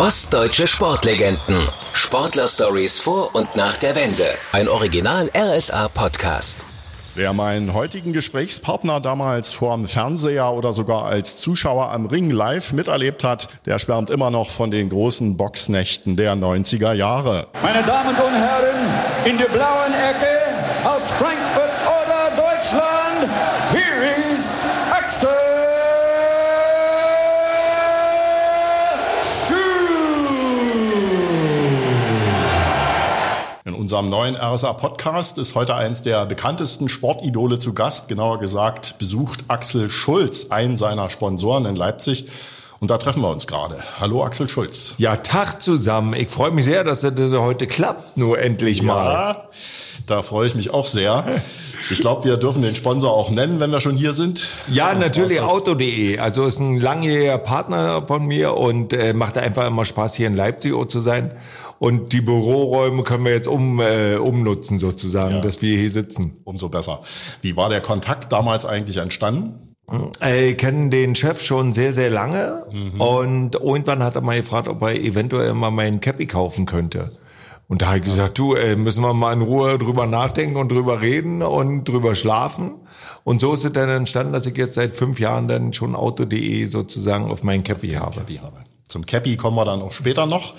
Ostdeutsche Sportlegenden. Sportler-Stories vor und nach der Wende. Ein Original RSA-Podcast. Wer meinen heutigen Gesprächspartner damals vorm Fernseher oder sogar als Zuschauer am Ring live miterlebt hat, der schwärmt immer noch von den großen Boxnächten der 90er Jahre. Meine Damen und Herren, in der blauen Ecke aus Frankfurt oder Deutschland, here is Axel Schul. In unserem neuen RSA-Podcast ist heute eins der bekanntesten Sportidole zu Gast. Genauer gesagt besucht Axel Schulz einen seiner Sponsoren in Leipzig. Und da treffen wir uns gerade. Hallo Axel Schulz. Ja, Tag zusammen. Ich freue mich sehr, dass das heute klappt, nur endlich mal. Ja, da freue ich mich auch sehr. Ich glaube, wir dürfen den Sponsor auch nennen, wenn wir schon hier sind. Ja, Und natürlich Auto.de. Also ist ein langjähriger Partner von mir und äh, macht einfach immer Spaß, hier in Leipzig zu sein. Und die Büroräume können wir jetzt um, äh, umnutzen sozusagen, Ja. dass wir hier sitzen. Umso besser. Wie war der Kontakt damals eigentlich entstanden? Äh, kennen den Chef schon sehr, sehr lange und irgendwann hat er mal gefragt, ob er eventuell mal meinen Cappy kaufen könnte. Und da habe ich gesagt, du, äh, müssen wir mal in Ruhe drüber nachdenken und drüber reden und drüber schlafen. Und so ist es dann entstanden, dass ich jetzt seit fünf Jahren dann schon Auto.de sozusagen auf meinen Cappy habe. Zum Cappy kommen wir dann auch später noch.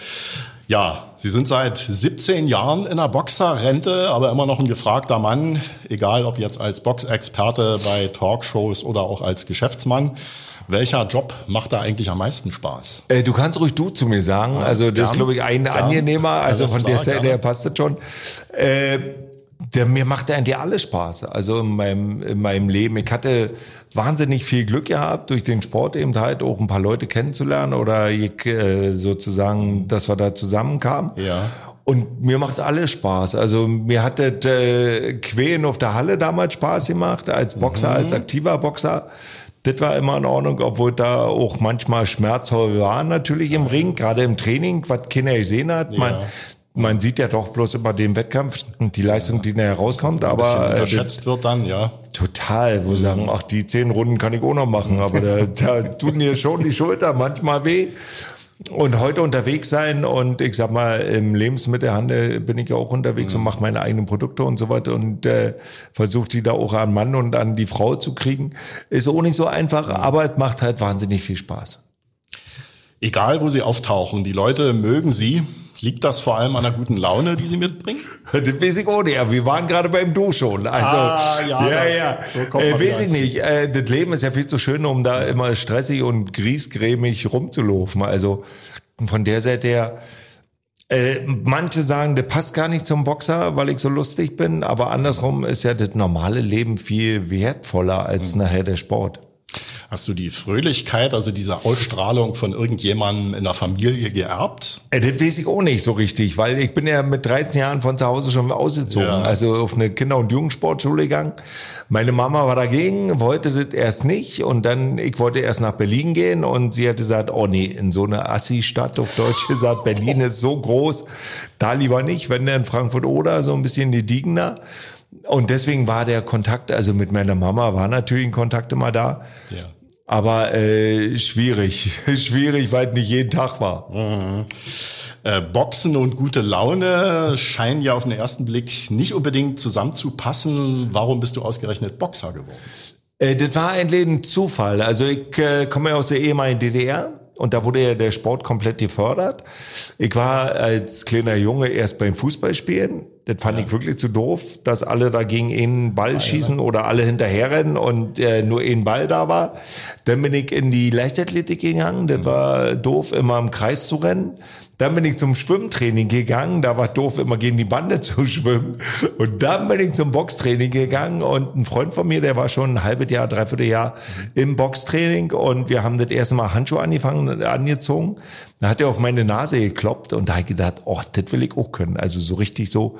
Ja, Sie sind seit 17 Jahren in der Boxerrente, aber immer noch ein gefragter Mann, egal ob jetzt als Boxexperte bei Talkshows oder auch als Geschäftsmann. Welcher Job macht da eigentlich am meisten Spaß? Äh, du kannst ruhig du zu mir sagen. Also das ist, glaube ich, ein gern. angenehmer. Also von klar, der Seite her passt das schon. Äh, der, mir macht eigentlich alles Spaß. Also in meinem, in meinem Leben. Ich hatte wahnsinnig viel Glück gehabt, durch den Sport eben halt auch ein paar Leute kennenzulernen oder ich, äh, sozusagen, dass wir da zusammenkamen. Ja. Und mir macht alles Spaß. Also mir hat das äh, Quälen auf der Halle damals Spaß gemacht, als Boxer, Mhm. als aktiver Boxer. Das war immer in Ordnung, obwohl da auch manchmal Schmerzhafte waren natürlich im Ring, gerade im Training, was keiner gesehen hat. Man, Ja. man sieht ja doch bloß immer den Wettkampf und die Leistung, die da herauskommt, aber äh, unterschätzt wird dann, ja. total, wo sie sagen, ach, die zehn Runden kann ich auch noch machen, aber da, da tun mir schon die Schulter manchmal weh. Und heute unterwegs sein und ich sag mal, im Lebensmittelhandel bin ich ja auch unterwegs und mache meine eigenen Produkte und so weiter und äh, versuche die da auch an Mann und an die Frau zu kriegen. Ist auch nicht so einfach, aber es macht halt wahnsinnig viel Spaß. Egal, wo Sie auftauchen, die Leute mögen Sie. Liegt das vor allem an der guten Laune, die Sie mitbringen? Das weiß ich auch nicht, wir waren gerade beim Du schon. Also, Ah, ja, ja, ja. so äh, weiß ich nicht. Äh, das Leben ist ja viel zu schön, um da immer stressig und griesgrämig rumzulaufen. Also von der Seite her, äh, manche sagen, das passt gar nicht zum Boxer, weil ich so lustig bin, aber andersrum ist ja das normale Leben viel wertvoller als Mhm. nachher der Sport. Hast du die Fröhlichkeit, also diese Ausstrahlung von irgendjemandem in der Familie geerbt? Äh, Das weiß ich auch nicht so richtig, weil ich bin ja mit 13 Jahren von zu Hause schon ausgezogen, Ja. also auf eine Kinder- und Jugendsportschule gegangen. Meine Mama war dagegen, wollte das erst nicht und dann, ich wollte erst nach Berlin gehen und sie hat gesagt, oh nee, in so eine Assi-Stadt auf Deutsch gesagt, Berlin ist so groß, da lieber nicht, wenn dann Frankfurt oder so ein bisschen die Diegener. Und deswegen war der Kontakt, also mit meiner Mama war natürlich ein Kontakt immer da. Ja. Aber äh, schwierig, schwierig, weil es nicht jeden Tag war. Äh, Boxen und gute Laune scheinen ja auf den ersten Blick nicht unbedingt zusammenzupassen. Warum bist du ausgerechnet Boxer geworden? Äh, das war ein Zufall. Also ich äh, komme ja aus der ehemaligen DDR und da wurde ja der Sport komplett gefördert. Ich war als kleiner Junge erst beim Fußballspielen. Das fand ich wirklich zu doof, dass alle da gegen einen Ball schießen oder alle hinterherrennen und äh, nur ein Ball da war. Dann bin ich in die Leichtathletik gegangen. Das war doof, immer im Kreis zu rennen. Dann bin ich zum Schwimmtraining gegangen. Da war doof, immer gegen die Bande zu schwimmen. Und dann bin ich zum Boxtraining gegangen. Und ein Freund von mir, der war schon ein halbes Jahr, dreiviertel Jahr im Boxtraining. Und wir haben das erste Mal Handschuhe angefangen, angezogen. Da hat er auf meine Nase gekloppt. Und da habe ich gedacht, oh, das will ich auch können. Also so richtig so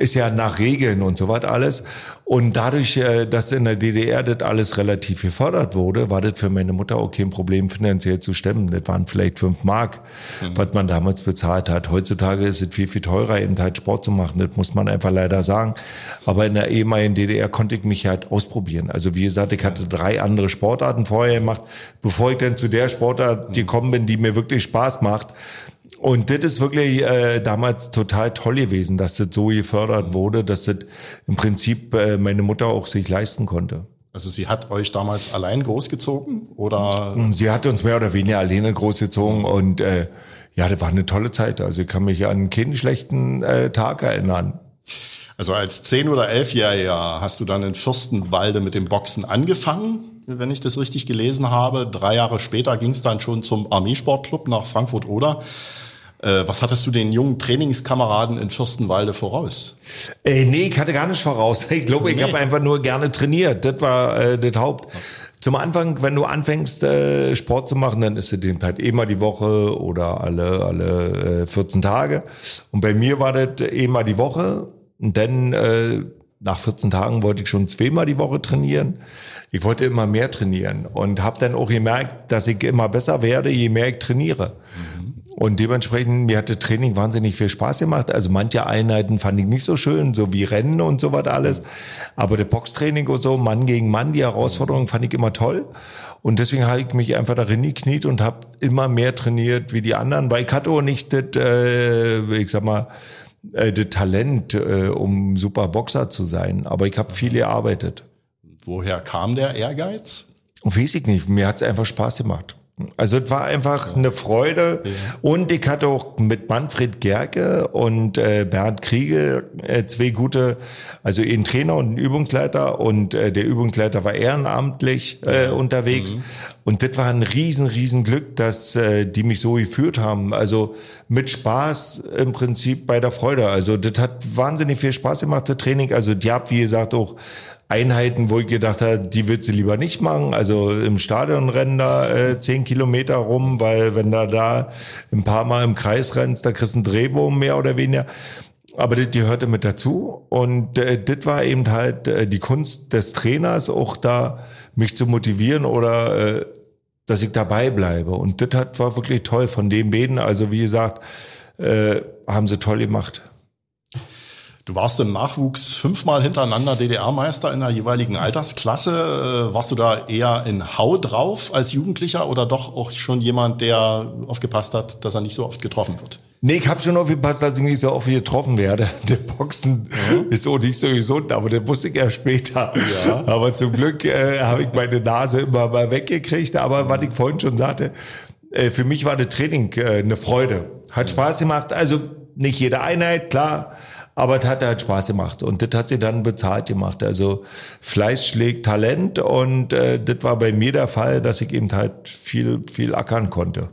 ist ja nach Regeln und so was alles. Und dadurch, äh, dass in der DDR das alles relativ gefördert wurde, war das für meine Mutter auch kein Problem, finanziell zu stemmen. Das waren vielleicht fünf Mark, mhm. was man damals bezahlt hat. Heutzutage ist es viel, viel teurer, eben halt Sport zu machen. Das muss man einfach leider sagen. Aber in der ehemaligen DDR konnte ich mich halt ausprobieren. Also wie gesagt, ich hatte drei andere Sportarten vorher gemacht, bevor ich dann zu der Sportart gekommen bin, die mir wirklich Spaß macht. Und das ist wirklich äh, damals total toll gewesen, dass das so gefördert wurde, dass das im Prinzip äh, meine Mutter auch sich leisten konnte. Also sie hat euch damals allein großgezogen oder? Sie hat uns mehr oder weniger alleine großgezogen und äh, ja, das war eine tolle Zeit. Also ich kann mich an keinen schlechten äh, Tag erinnern. Also als zehn oder elfjähriger hast du dann in Fürstenwalde mit dem Boxen angefangen, wenn ich das richtig gelesen habe. Drei Jahre später ging es dann schon zum Armeesportclub nach Frankfurt-Oder. Äh, was hattest du den jungen Trainingskameraden in Fürstenwalde voraus? Äh, nee, ich hatte gar nicht voraus. Ich glaube, ich nee. habe einfach nur gerne trainiert. Das war äh, das Haupt. Zum Anfang, wenn du anfängst, äh, Sport zu machen, dann ist es den halt immer die Woche oder alle, alle äh, 14 Tage. Und bei mir war das immer die Woche. Und dann äh, nach 14 Tagen wollte ich schon zweimal die Woche trainieren. Ich wollte immer mehr trainieren und habe dann auch gemerkt, dass ich immer besser werde, je mehr ich trainiere. Mhm. Und dementsprechend, mir hatte Training wahnsinnig viel Spaß gemacht. Also manche Einheiten fand ich nicht so schön, so wie Rennen und so was alles. Aber der Boxtraining und so, Mann gegen Mann, die Herausforderung fand ich immer toll. Und deswegen habe ich mich einfach darin gekniet und habe immer mehr trainiert wie die anderen, weil ich hatte auch nicht das, äh, ich sag mal, äh, das Talent, äh, um super Boxer zu sein. Aber ich habe viel gearbeitet. Woher kam der Ehrgeiz? Weiß ich nicht. Mir hat's einfach Spaß gemacht. Also es war einfach eine Freude. Ja. Und ich hatte auch mit Manfred Gerke und äh, Bernd Kriege äh, zwei gute, also ein Trainer und ein Übungsleiter. Und äh, der Übungsleiter war ehrenamtlich äh, unterwegs. Mhm. Und das war ein riesen, riesen Glück, dass äh, die mich so geführt haben. Also mit Spaß im Prinzip bei der Freude. Also das hat wahnsinnig viel Spaß gemacht, das Training. Also die habt, wie gesagt, auch Einheiten, wo ich gedacht habe, die wird sie lieber nicht machen. Also im Stadion rennen da äh, zehn Kilometer rum, weil wenn da da ein paar Mal im Kreis rennst, da kriegst du einen Drehwurm mehr oder weniger. Aber das gehörte mit dazu. Und äh, das war eben halt äh, die Kunst des Trainers, auch da mich zu motivieren oder äh, dass ich dabei bleibe. Und das hat, war wirklich toll von den beiden. Also wie gesagt, äh, haben sie toll gemacht. Du warst im Nachwuchs fünfmal hintereinander DDR-Meister in der jeweiligen Altersklasse. Äh, warst du da eher in Hau drauf als Jugendlicher oder doch auch schon jemand, der aufgepasst hat, dass er nicht so oft getroffen wird? Nee, ich habe schon aufgepasst, dass ich nicht so oft getroffen werde. Der Boxen mhm. ist so nicht so gesund, aber das wusste ich erst später. Ja. Aber zum Glück äh, habe ich meine Nase immer mal weggekriegt. Aber was ich vorhin schon sagte, äh, für mich war das Training äh, eine Freude. Hat Spaß gemacht. Also nicht jede Einheit, klar aber es hat halt Spaß gemacht und das hat sie dann bezahlt gemacht. Also Fleiß schlägt Talent und äh, das war bei mir der Fall, dass ich eben halt viel, viel ackern konnte.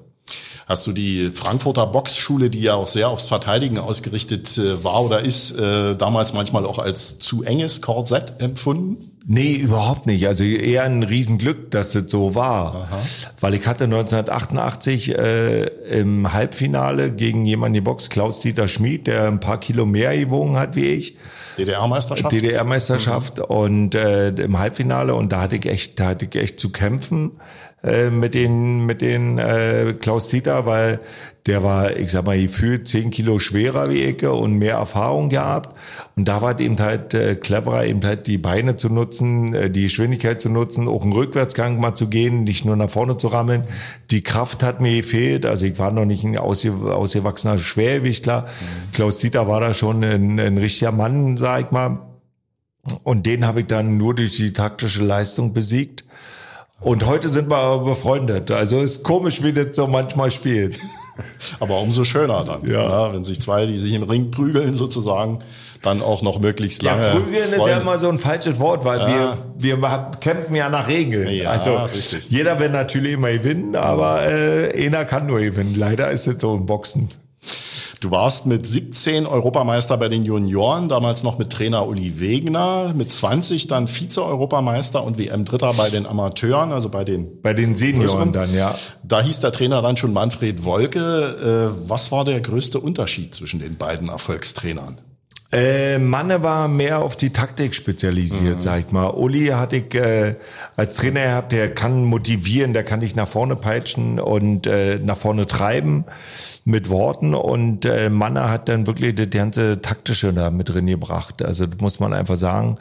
Hast du die Frankfurter Boxschule, die ja auch sehr aufs Verteidigen ausgerichtet äh, war oder ist, äh, damals manchmal auch als zu enges Korsett empfunden? Nee, überhaupt nicht. Also eher ein Riesenglück, dass das so war. Aha. Weil ich hatte 1988 äh, im Halbfinale gegen jemanden geboxt, Klaus-Dieter Schmid, der ein paar Kilo mehr gewogen hat wie ich. DDR-Meisterschaft. DDR-Meisterschaft mhm. und äh, im Halbfinale und da hatte ich echt, da hatte ich echt zu kämpfen äh, mit den mit den äh, Klaus Dieter, weil der war, ich sag mal, gefühlt zehn Kilo schwerer wie ich und mehr Erfahrung gehabt. Und da war eben halt äh, cleverer, eben halt die Beine zu nutzen, äh, die Geschwindigkeit zu nutzen, auch einen Rückwärtsgang mal zu gehen, nicht nur nach vorne zu rammeln. Die Kraft hat mir gefehlt. Also ich war noch nicht ein ausge ausgewachsener Schwergewichtler. Mhm. Klaus Dieter war da schon ein, ein richtiger Mann, sag ich mal. Und den habe ich dann nur durch die taktische Leistung besiegt. Und heute sind wir aber befreundet. Also ist komisch, wie das so manchmal spielt. Aber umso schöner dann, ja. ja. wenn sich zwei, die sich im Ring prügeln sozusagen, dann auch noch möglichst lange. Ja, prügeln ist ja immer so ein falsches Wort, weil ja. wir, wir kämpfen ja nach Regeln. Ja, also richtig. jeder will natürlich immer gewinnen, aber äh, einer kann nur gewinnen. Leider ist es so im Boxen. Du warst mit 17 Europameister bei den Junioren, damals noch mit Trainer Uli Wegner, mit 20 dann Vize-Europameister und WM-Dritter bei den Amateuren, also bei den bei den Senioren dann, ja. Da hieß der Trainer dann schon Manfred Wolke. Äh, was war der größte Unterschied zwischen den beiden Erfolgstrainern? Äh, Manne war mehr auf die Taktik spezialisiert, mhm. sag ich mal. Uli hatte ich äh, als Trainer gehabt, der kann motivieren, der kann dich nach vorne peitschen und äh, nach vorne treiben mit Worten. Und äh, Manne hat dann wirklich das ganze Taktische da mit drin gebracht. Also das muss man einfach sagen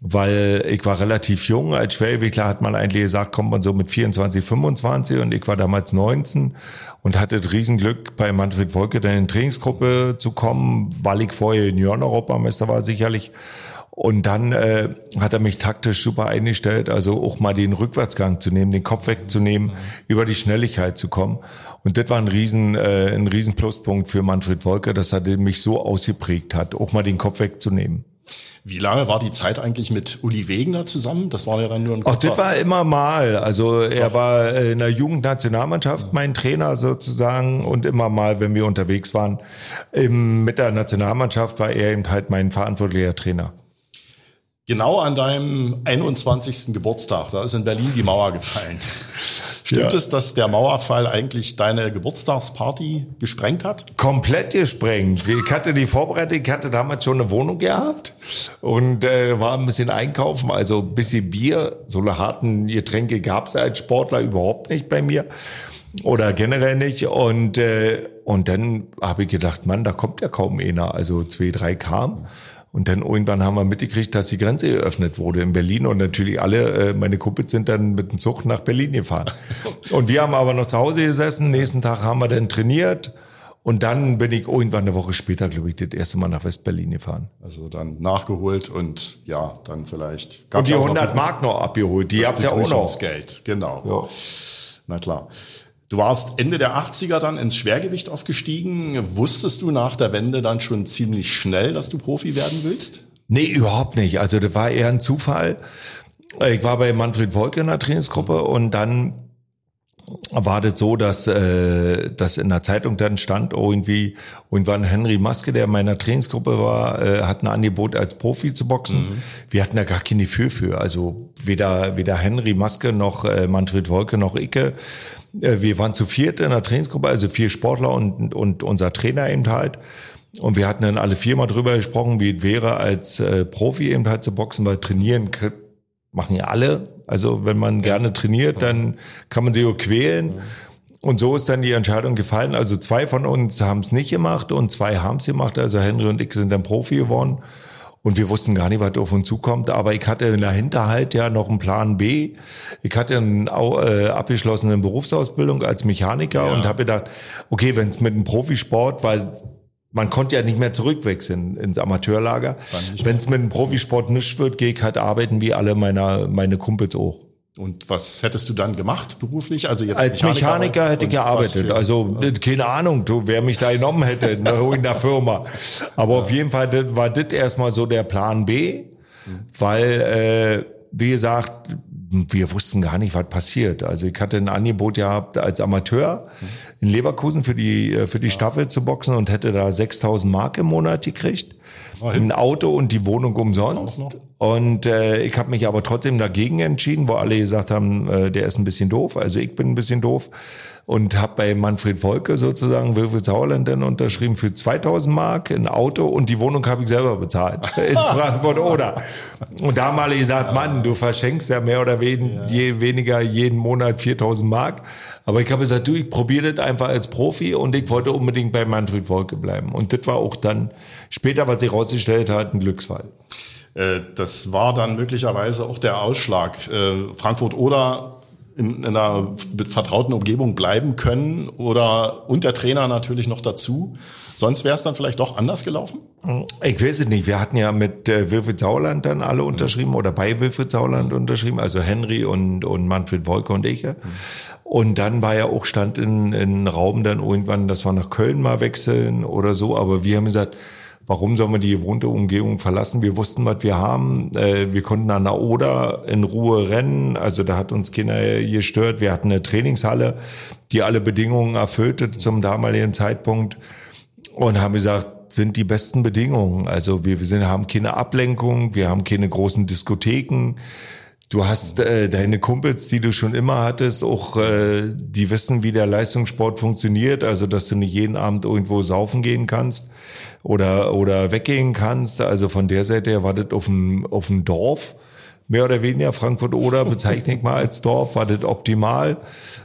weil ich war relativ jung. Als Schwergewichtler hat man eigentlich gesagt, kommt man so mit 24, 25 und ich war damals 19 und hatte das Riesenglück, bei Manfred Wolke dann in die Trainingsgruppe zu kommen, weil ich vorher Junioren-Europameister war sicherlich. Und dann äh, hat er mich taktisch super eingestellt, also auch mal den Rückwärtsgang zu nehmen, den Kopf wegzunehmen, über die Schnelligkeit zu kommen. Und das war ein riesen, äh, ein riesen Pluspunkt für Manfred Wolke, dass er mich so ausgeprägt hat, auch mal den Kopf wegzunehmen. Wie lange war die Zeit eigentlich mit Uli Wegener zusammen? Das war ja dann nur ein Ach, das war immer mal. Also er Doch. war in der Jugendnationalmannschaft mein Trainer sozusagen und immer mal, wenn wir unterwegs waren, mit der Nationalmannschaft war er eben halt mein verantwortlicher Trainer. Genau an deinem 21. Geburtstag, da ist in Berlin die Mauer gefallen. Stimmt ja. es, dass der Mauerfall eigentlich deine Geburtstagsparty gesprengt hat? Komplett gesprengt. Ich hatte die Vorbereitung, ich hatte damals schon eine Wohnung gehabt und äh, war ein bisschen einkaufen, also ein bisschen Bier. So eine harten Getränke gab es als Sportler überhaupt nicht bei mir oder generell nicht. Und, äh, und dann habe ich gedacht, Mann, da kommt ja kaum einer. Also zwei, drei kam. Und dann irgendwann haben wir mitgekriegt, dass die Grenze geöffnet wurde in Berlin und natürlich alle, äh, meine Kumpels sind dann mit dem Zug nach Berlin gefahren. Und wir haben aber noch zu Hause gesessen. Nächsten Tag haben wir dann trainiert. Und dann bin ich irgendwann eine Woche später, glaube ich, das erste Mal nach West-Berlin gefahren. Also dann nachgeholt und ja, dann vielleicht. Und die 100 Mark noch abgeholt, die gab's ja auch noch. Geld, genau. Ja. Na klar. Du warst Ende der 80er dann ins Schwergewicht aufgestiegen. Wusstest du nach der Wende dann schon ziemlich schnell, dass du Profi werden willst? Nee, überhaupt nicht. Also das war eher ein Zufall. Ich war bei Manfred Wolke in der Trainingsgruppe und dann war das so, dass, äh, dass in der Zeitung dann stand, oh, irgendwie, irgendwann Henry Maske, der in meiner Trainingsgruppe war, äh, hat ein Angebot als Profi zu boxen. Mhm. Wir hatten da gar kein Gefühl für. Also weder, weder Henry Maske noch äh, Manfred Wolke noch Icke wir waren zu viert in der Trainingsgruppe, also vier Sportler und, und unser Trainer eben halt. Und wir hatten dann alle vier mal drüber gesprochen, wie es wäre, als äh, Profi eben halt zu boxen, weil trainieren machen ja alle. Also wenn man gerne trainiert, dann kann man sich auch quälen. Und so ist dann die Entscheidung gefallen. Also zwei von uns haben es nicht gemacht und zwei haben es gemacht. Also Henry und ich sind dann Profi geworden. Und wir wussten gar nicht, was auf uns zukommt. Aber ich hatte in der Hinterhalt ja noch einen Plan B. Ich hatte eine äh, abgeschlossene Berufsausbildung als Mechaniker ja. und habe gedacht, okay, wenn es mit einem Profisport, weil man konnte ja nicht mehr zurückwechseln ins Amateurlager. Wenn es mit dem Profisport nicht wird, gehe ich halt arbeiten wie alle meiner, meine Kumpels auch. Und was hättest du dann gemacht beruflich? Also jetzt als Mechaniker, Mechaniker hätte ich gearbeitet. Also keine Ahnung, du, wer mich da genommen hätte in der Firma. Aber ja. auf jeden Fall das war das erstmal so der Plan B, mhm. weil äh, wie gesagt, wir wussten gar nicht, was passiert. Also ich hatte ein Angebot gehabt als Amateur in Leverkusen für die äh, für die Staffel zu boxen und hätte da 6000 Mark im Monat gekriegt ein Auto und die Wohnung umsonst. Und äh, ich habe mich aber trotzdem dagegen entschieden, wo alle gesagt haben, äh, der ist ein bisschen doof. Also ich bin ein bisschen doof und habe bei Manfred Volke sozusagen Wilfried Sauerland dann unterschrieben für 2000 Mark ein Auto und die Wohnung habe ich selber bezahlt in Frankfurt oder. Und da mal gesagt, Mann, du verschenkst ja mehr oder wen, je, weniger jeden Monat 4000 Mark. Aber ich habe gesagt, du, ich probiere das einfach als Profi und ich wollte unbedingt bei Manfred Volke bleiben. Und das war auch dann später, was sich rausgestellt hat, ein Glücksfall. Äh, das war dann möglicherweise auch der Ausschlag. Äh, Frankfurt oder in, einer vertrauten Umgebung bleiben können oder und der Trainer natürlich noch dazu. Sonst wäre es dann vielleicht doch anders gelaufen? Ich weiß es nicht. Wir hatten ja mit äh, Wilfried Sauerland dann alle unterschrieben oder bei Wilfried Sauerland unterschrieben, also Henry und, und Manfred Wolke und ich. Mhm. Und dann war ja auch Stand in, in Raum dann irgendwann, dass wir nach Köln mal wechseln oder so. Aber wir haben gesagt, Warum sollen wir die gewohnte Umgebung verlassen? Wir wussten, was wir haben. Äh, wir konnten an der Oder in Ruhe rennen. Also da hat uns keiner gestört. Wir hatten eine Trainingshalle, die alle Bedingungen erfüllte zum damaligen Zeitpunkt und haben gesagt, sind die besten Bedingungen. Also wir, wir sind, haben keine Ablenkung, wir haben keine großen Diskotheken. Du hast äh, deine Kumpels, die du schon immer hattest, auch äh, die wissen, wie der Leistungssport funktioniert, also dass du nicht jeden Abend irgendwo saufen gehen kannst oder oder weggehen kannst. Also von der Seite her war das auf dem auf dem Dorf mehr oder weniger Frankfurt oder bezeichne ich mal als Dorf, war das optimal,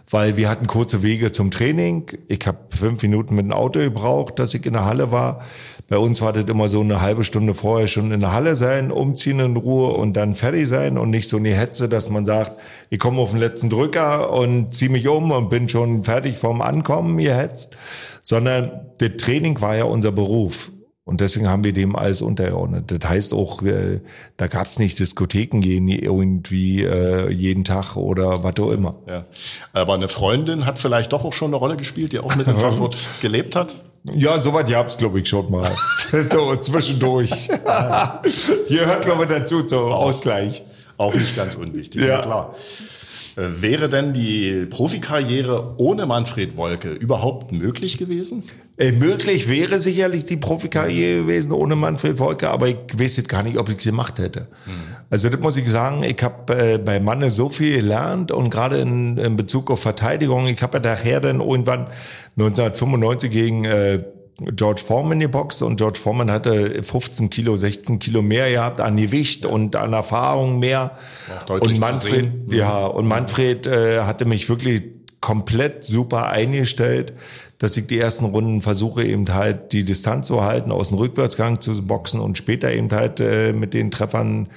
weil wir hatten kurze Wege zum Training. Ich habe fünf Minuten mit dem Auto gebraucht, dass ich in der Halle war. Bei uns war das immer so eine halbe Stunde vorher schon in der Halle sein, umziehen in Ruhe und dann fertig sein und nicht so eine Hetze, dass man sagt, ich komme auf den letzten Drücker und ziehe mich um und bin schon fertig vom Ankommen gehetzt, sondern das Training war ja unser Beruf. Und deswegen haben wir dem alles untergeordnet. Das heißt auch, äh, da gab es nicht Diskotheken gehen irgendwie äh, jeden Tag oder was auch immer. Ja. Aber eine Freundin hat vielleicht doch auch schon eine Rolle gespielt, die auch mit in Frankfurt gelebt hat. Ja, soweit gab's glaube ich schon mal. so zwischendurch. Hier hört glaube ich dazu zum Ausgleich. Auch nicht ganz unwichtig, Ja. ja klar. Äh, Wäre denn die Profikarriere ohne Manfred Wolke überhaupt möglich gewesen? Äh, möglich wäre sicherlich die Profikarriere gewesen ohne Manfred Wolke, aber ich weiß jetzt gar nicht, ob ich sie gemacht hätte. Also das muss ich sagen, ich habe äh, bei Manne so viel gelernt und gerade in, in Bezug auf Verteidigung, ich habe ja nachher dann irgendwann 1995 gegen äh, George Foreman geboxt und George Foreman hatte 15 Kilo, 16 Kilo mehr gehabt an Gewicht und an Erfahrung mehr. Auch deutlich und Manfred, ja, und Manfred äh, hatte mich wirklich komplett super eingestellt, dass ich die ersten Runden versuche eben halt die Distanz zu halten, aus dem Rückwärtsgang zu boxen und später eben halt äh, mit den Treffern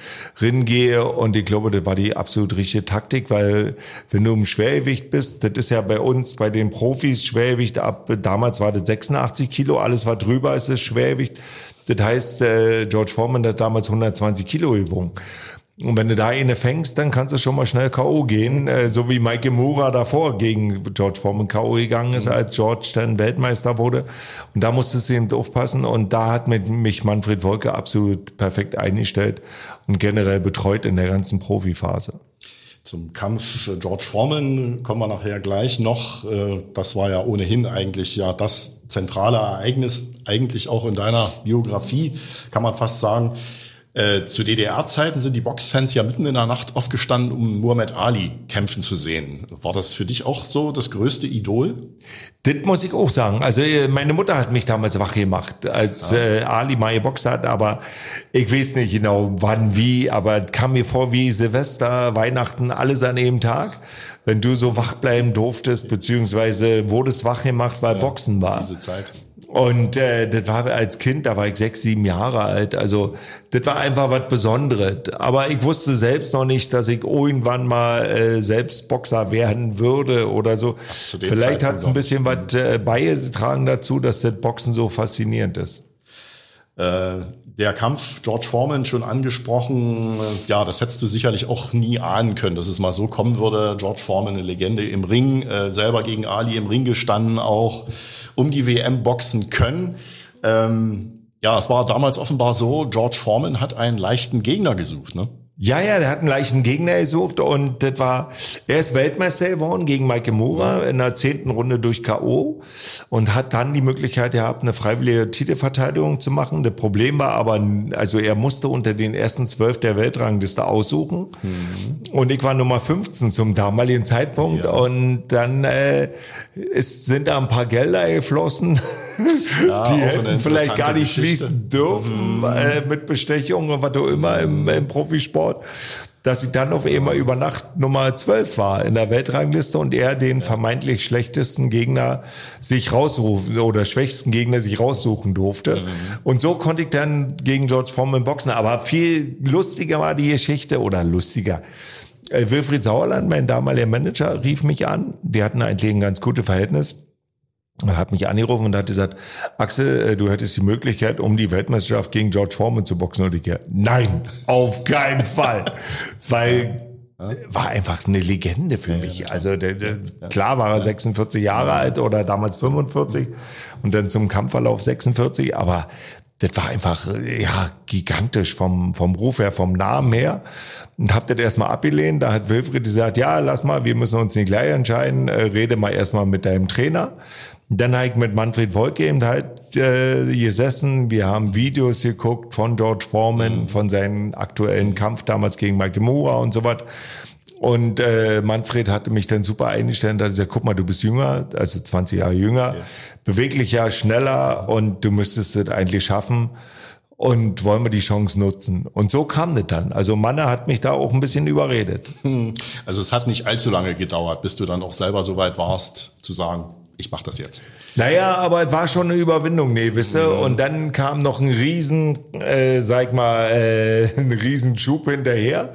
ringehe und ich glaube, das war die absolut richtige Taktik, weil wenn du im Schwergewicht bist, das ist ja bei uns, bei den Profis Schwergewicht ab, damals war das 86 Kilo, alles was drüber ist, ist Schwergewicht. Das heißt, äh, George Foreman hat damals 120 Kilo gewogen. Und wenn du da eine fängst, dann kannst du schon mal schnell K.O. gehen, äh, so wie Mike Mura davor gegen George Foreman K.O. gegangen ist, als George dann Weltmeister wurde. Und da musstest du eben aufpassen. Und da hat mit mich Manfred Wolke absolut perfekt eingestellt und generell betreut in der ganzen Profiphase. Zum Kampf George Foreman kommen wir nachher gleich noch. Äh, Das war ja ohnehin eigentlich ja das zentrale Ereignis, eigentlich auch in deiner Biografie, kann man fast sagen. Äh, Zu DDR-Zeiten sind die Boxfans ja mitten in der Nacht aufgestanden, um Muhammad Ali kämpfen zu sehen. War das für dich auch so das größte Idol? Das muss ich auch sagen. Also äh, meine Mutter hat mich damals wach gemacht, als äh, Ali mal geboxt hat, aber ich weiß nicht genau wann, wie, aber es kam mir vor wie Silvester, Weihnachten, alles an dem Tag. Wenn du so wach bleiben durftest, beziehungsweise wurdest wach gemacht, weil Boxen war. Diese Zeit. Und äh, das war als Kind, da war ich sechs, sieben Jahre alt. Also das war einfach was Besonderes. Aber ich wusste selbst noch nicht, dass ich irgendwann mal äh, selbst Boxer werden würde oder so. Vielleicht hat es ein bisschen was äh, beigetragen dazu, dass das Boxen so faszinierend ist. Äh, Der Kampf George Foreman schon angesprochen, ja, das hättest du sicherlich auch nie ahnen können, dass es mal so kommen würde. George Foreman, eine Legende im Ring, äh, selber gegen Ali im Ring gestanden, auch um die WM boxen können. Ähm, ja, es war damals offenbar so, George Foreman hat einen leichten Gegner gesucht, ne? Ja, ja, der hat einen leichten Gegner gesucht und das war, er ist Weltmeister geworden gegen Mike Mura in der zehnten Runde durch K.O. und hat dann die Möglichkeit gehabt, eine freiwillige Titelverteidigung zu machen. Das Problem war aber, also er musste unter den ersten zwölf der Weltrangliste aussuchen und ich war Nummer 15 zum damaligen Zeitpunkt und dann äh, ist, sind da ein paar Gelder geflossen, Ja, die hätten vielleicht gar nicht Geschichte. fließen dürfen äh, mit Bestechung und was auch immer im, im Profisport, dass ich dann auf einmal über Nacht Nummer 12 war in der Weltrangliste und er den vermeintlich schlechtesten Gegner sich rausrufen oder schwächsten Gegner sich raussuchen durfte. Und so konnte ich dann gegen George Foreman boxen. Aber viel lustiger war die Geschichte oder lustiger. Äh, Wilfried Sauerland, mein damaliger Manager, rief mich an. Wir hatten eigentlich ein ganz gutes Verhältnis. Er hat mich angerufen und hat gesagt, Axel, äh, du hättest die Möglichkeit, um die Weltmeisterschaft gegen George Foreman zu boxen. Und ich, ja, nein, auf keinen Fall. Weil war einfach eine Legende für mich. Also der, der, klar war er 46 Jahre alt oder damals 45 und dann zum Kampfverlauf 46, aber das war einfach ja gigantisch vom vom Ruf her, vom Namen her. Und hab das erstmal abgelehnt. Da hat Wilfried gesagt, ja, lass mal, wir müssen uns nicht gleich entscheiden, äh, rede mal erstmal mit deinem Trainer. Dann habe ich mit Manfred Wolke eben halt äh, gesessen. Wir haben Videos geguckt von George Foreman, mhm. von seinem aktuellen Kampf damals gegen Mike Moore und so was. Und äh, Manfred hatte mich dann super eingestellt, hat gesagt, guck mal, du bist jünger, also 20 Jahre jünger, okay. beweglicher, schneller und du müsstest es eigentlich schaffen und wollen wir die Chance nutzen. Und so kam das dann. Also Manne hat mich da auch ein bisschen überredet. Hm. Also es hat nicht allzu lange gedauert, bis du dann auch selber so weit warst, zu sagen, ich mach das jetzt. Naja, aber es war schon eine Überwindung, nee, wisse. Mhm. Und dann kam noch ein riesen, äh, sag mal, äh, ein riesen Schub hinterher.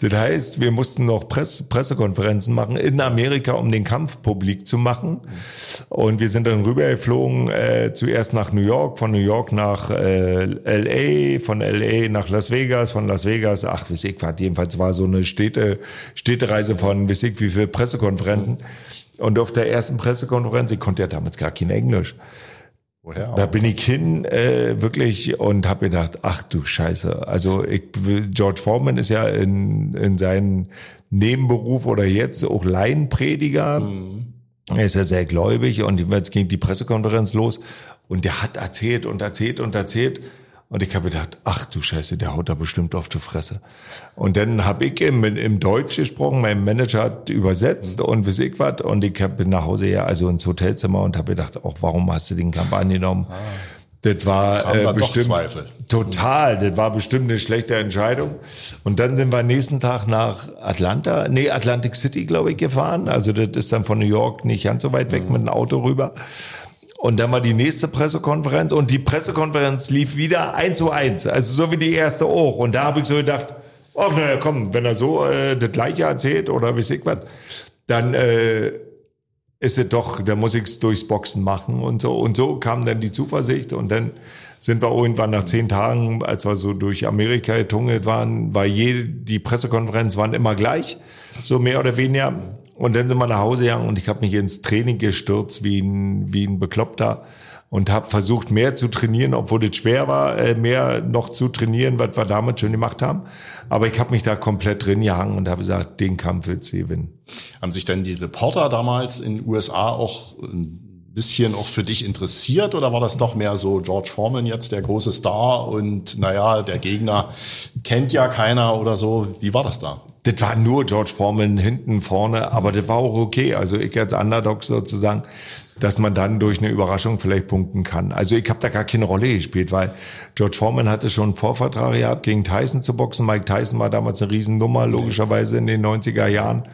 Das heißt, wir mussten noch Presse, Pressekonferenzen machen in Amerika, um den Kampf publik zu machen. Und wir sind dann rübergeflogen, äh, zuerst nach New York, von New York nach äh, LA, von LA nach Las Vegas, von Las Vegas, ach, weiß ich, was, jedenfalls war so eine Städte, Städtereise von, weiß ich, wie viele Pressekonferenzen. Und auf der ersten Pressekonferenz, ich konnte ja damals gar kein Englisch. Woher da bin ich hin, äh, wirklich, und habe gedacht, ach du Scheiße. Also ich, George Foreman ist ja in, in seinem Nebenberuf oder jetzt auch Laienprediger. Mhm. Er ist ja sehr gläubig und jetzt ging die Pressekonferenz los und der hat erzählt und erzählt und erzählt. Und ich habe gedacht, ach du Scheiße, der haut da bestimmt auf die Fresse. Und dann habe ich im, im Deutsch gesprochen, mein Manager hat übersetzt und wie ich was. Und ich bin nach Hause ja, also ins Hotelzimmer und habe gedacht, auch warum hast du den Kampf angenommen? Ah. Das war äh, bestimmt total. Das war bestimmt eine schlechte Entscheidung. Und dann sind wir nächsten Tag nach Atlanta, nee Atlantic City, glaube ich, gefahren. Also das ist dann von New York nicht ganz so weit weg mhm. mit dem Auto rüber. Und dann war die nächste Pressekonferenz und die Pressekonferenz lief wieder eins zu eins, also so wie die erste auch. Und da habe ich so gedacht, ach naja, komm, wenn er so äh, das gleiche erzählt oder wie ich was, dann äh, ist es doch, da muss ich es durchs Boxen machen und so. Und so kam dann die Zuversicht und dann sind wir irgendwann nach zehn Tagen, als wir so durch Amerika getungelt waren, war je, die Pressekonferenz waren immer gleich, so mehr oder weniger. Und dann sind wir nach Hause gegangen und ich habe mich ins Training gestürzt wie ein, wie ein Bekloppter und habe versucht, mehr zu trainieren, obwohl es schwer war, äh, mehr noch zu trainieren, was wir damals schon gemacht haben. Aber ich habe mich da komplett drin gehangen und habe gesagt, den Kampf willst du gewinnen. Haben sich denn die Reporter damals in den USA auch ein bisschen auch für dich interessiert oder war das doch mehr so George Foreman jetzt der große Star und naja, der Gegner kennt ja keiner oder so? Wie war das da? Das war nur George Foreman hinten, vorne, aber das war auch okay. Also ich als Underdog sozusagen, dass man dann durch eine Überraschung vielleicht punkten kann. Also ich habe da gar keine Rolle gespielt, weil George Foreman hatte schon Vorvertrag gehabt, gegen Tyson zu boxen. Mike Tyson war damals eine Riesennummer, logischerweise in den 90er Jahren.